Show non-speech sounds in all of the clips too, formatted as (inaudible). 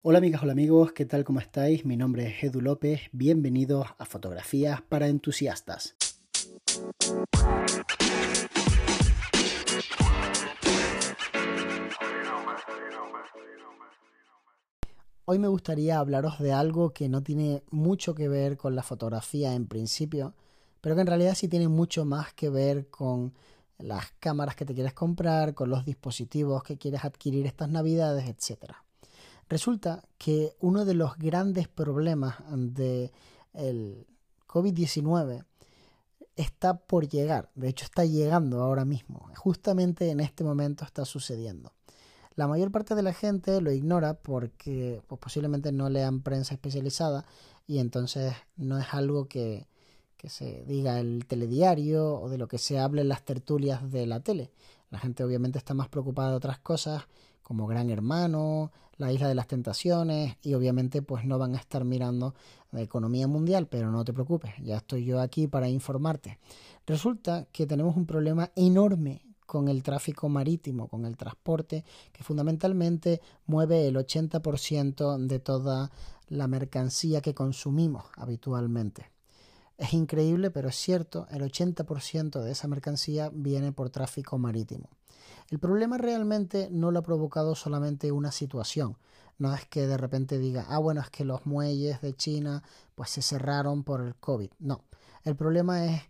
Hola amigas, hola amigos, ¿qué tal? ¿Cómo estáis? Mi nombre es Edu López, bienvenidos a Fotografías para Entusiastas. Hoy me gustaría hablaros de algo que no tiene mucho que ver con la fotografía en principio, pero que en realidad sí tiene mucho más que ver con las cámaras que te quieres comprar, con los dispositivos que quieres adquirir estas navidades, etc. Resulta que uno de los grandes problemas del COVID-19 está por llegar, de hecho está llegando ahora mismo, justamente en este momento está sucediendo. La mayor parte de la gente lo ignora porque pues, posiblemente no lean prensa especializada y entonces no es algo que, que se diga el telediario o de lo que se hable en las tertulias de la tele. La gente obviamente está más preocupada de otras cosas como Gran Hermano, la Isla de las Tentaciones y obviamente pues no van a estar mirando la economía mundial, pero no te preocupes, ya estoy yo aquí para informarte. Resulta que tenemos un problema enorme con el tráfico marítimo, con el transporte, que fundamentalmente mueve el 80% de toda la mercancía que consumimos habitualmente. Es increíble, pero es cierto, el 80% de esa mercancía viene por tráfico marítimo. El problema realmente no lo ha provocado solamente una situación. No es que de repente diga, ah, bueno, es que los muelles de China pues se cerraron por el COVID. No, el problema es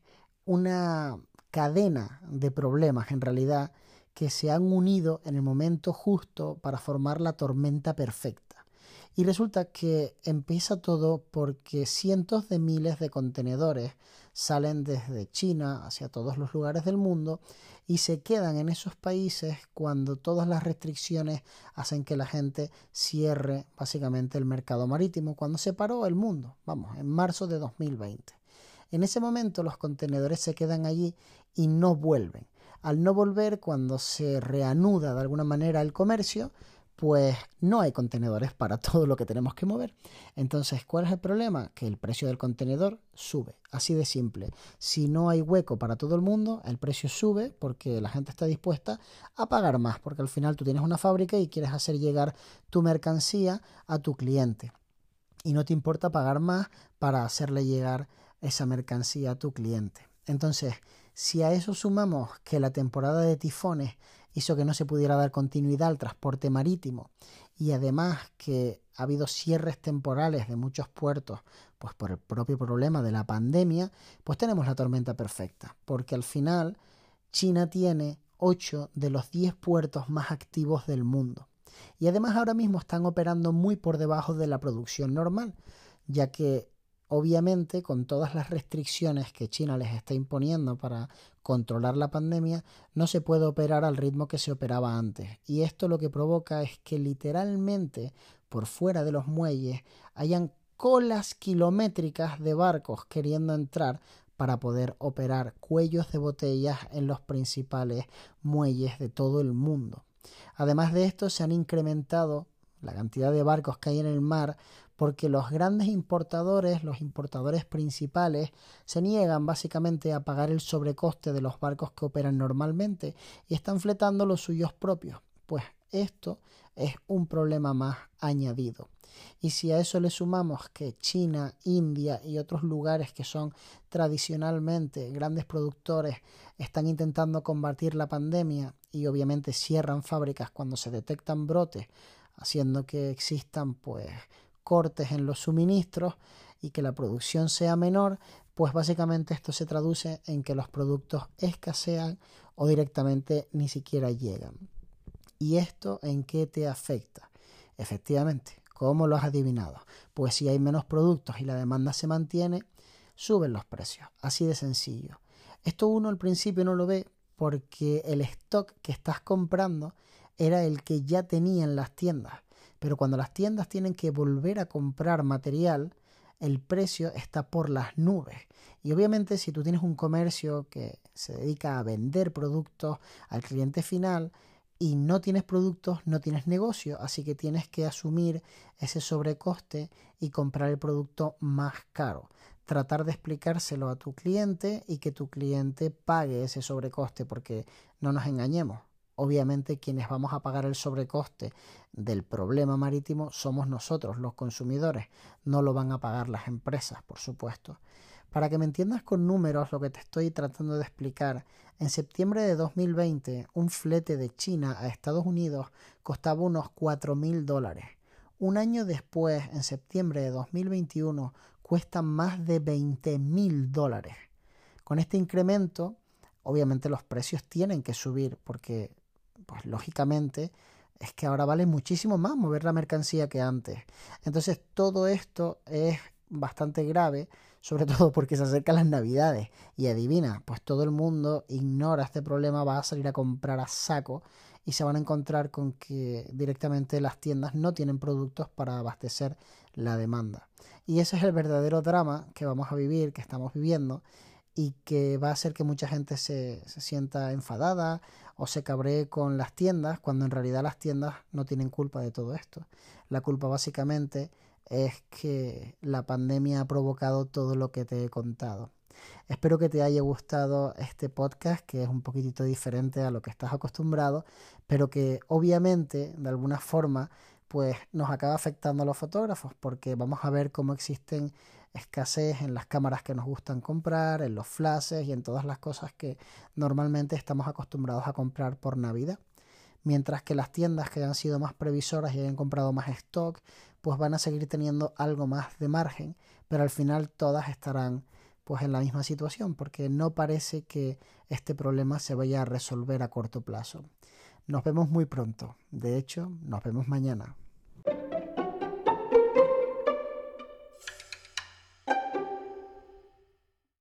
una cadena de problemas en realidad que se han unido en el momento justo para formar la tormenta perfecta. Y resulta que empieza todo porque cientos de miles de contenedores salen desde China hacia todos los lugares del mundo y se quedan en esos países cuando todas las restricciones hacen que la gente cierre básicamente el mercado marítimo, cuando se paró el mundo, vamos, en marzo de 2020. En ese momento los contenedores se quedan allí y no vuelven. Al no volver, cuando se reanuda de alguna manera el comercio, pues no hay contenedores para (laughs) todo lo que tenemos que mover. Entonces, ¿cuál es el problema? Que el precio del contenedor sube, así de simple. Si no hay hueco para todo el mundo, el precio sube porque la gente está dispuesta a pagar más, porque al final tú tienes una fábrica y quieres hacer llegar tu mercancía a tu cliente. Y no te importa pagar más para hacerle llegar esa mercancía a tu cliente. Entonces, si a eso sumamos que la temporada de tifones hizo que no se pudiera dar continuidad al transporte marítimo y además que ha habido cierres temporales de muchos puertos pues por el propio problema de la pandemia, pues tenemos la tormenta perfecta, porque al final China tiene 8 de los 10 puertos más activos del mundo. Y además ahora mismo están operando muy por debajo de la producción normal, ya que Obviamente, con todas las restricciones que China les está imponiendo para controlar la pandemia, no se puede operar al ritmo que se operaba antes. Y esto lo que provoca es que literalmente por fuera de los muelles hayan colas kilométricas de barcos queriendo entrar para poder operar cuellos de botellas en los principales muelles de todo el mundo. Además de esto, se han incrementado la cantidad de barcos que hay en el mar porque los grandes importadores, los importadores principales, se niegan básicamente a pagar el sobrecoste de los barcos que operan normalmente y están fletando los suyos propios. Pues esto es un problema más añadido. Y si a eso le sumamos que China, India y otros lugares que son tradicionalmente grandes productores están intentando combatir la pandemia y obviamente cierran fábricas cuando se detectan brotes, haciendo que existan pues cortes en los suministros y que la producción sea menor, pues básicamente esto se traduce en que los productos escasean o directamente ni siquiera llegan. ¿Y esto en qué te afecta? Efectivamente, ¿cómo lo has adivinado? Pues si hay menos productos y la demanda se mantiene, suben los precios. Así de sencillo. Esto uno al principio no lo ve porque el stock que estás comprando era el que ya tenían las tiendas. Pero cuando las tiendas tienen que volver a comprar material, el precio está por las nubes. Y obviamente si tú tienes un comercio que se dedica a vender productos al cliente final y no tienes productos, no tienes negocio, así que tienes que asumir ese sobrecoste y comprar el producto más caro. Tratar de explicárselo a tu cliente y que tu cliente pague ese sobrecoste, porque no nos engañemos, obviamente quienes vamos a pagar el sobrecoste del problema marítimo somos nosotros, los consumidores, no lo van a pagar las empresas, por supuesto. Para que me entiendas con números lo que te estoy tratando de explicar, en septiembre de 2020 un flete de China a Estados Unidos costaba unos 4.000 dólares. Un año después, en septiembre de 2021, cuesta más de 20.000 dólares. Con este incremento, obviamente los precios tienen que subir porque, pues lógicamente, es que ahora vale muchísimo más mover la mercancía que antes. Entonces todo esto es bastante grave, sobre todo porque se acercan las navidades y adivina, pues todo el mundo ignora este problema, va a salir a comprar a saco y se van a encontrar con que directamente las tiendas no tienen productos para abastecer la demanda. Y ese es el verdadero drama que vamos a vivir, que estamos viviendo y que va a hacer que mucha gente se, se sienta enfadada o se cabree con las tiendas cuando en realidad las tiendas no tienen culpa de todo esto. La culpa básicamente es que la pandemia ha provocado todo lo que te he contado. Espero que te haya gustado este podcast, que es un poquitito diferente a lo que estás acostumbrado, pero que obviamente, de alguna forma, pues nos acaba afectando a los fotógrafos, porque vamos a ver cómo existen escasez en las cámaras que nos gustan comprar, en los flashes y en todas las cosas que normalmente estamos acostumbrados a comprar por Navidad. Mientras que las tiendas que han sido más previsoras y hayan comprado más stock, pues van a seguir teniendo algo más de margen, pero al final todas estarán pues en la misma situación, porque no parece que este problema se vaya a resolver a corto plazo. Nos vemos muy pronto. De hecho, nos vemos mañana.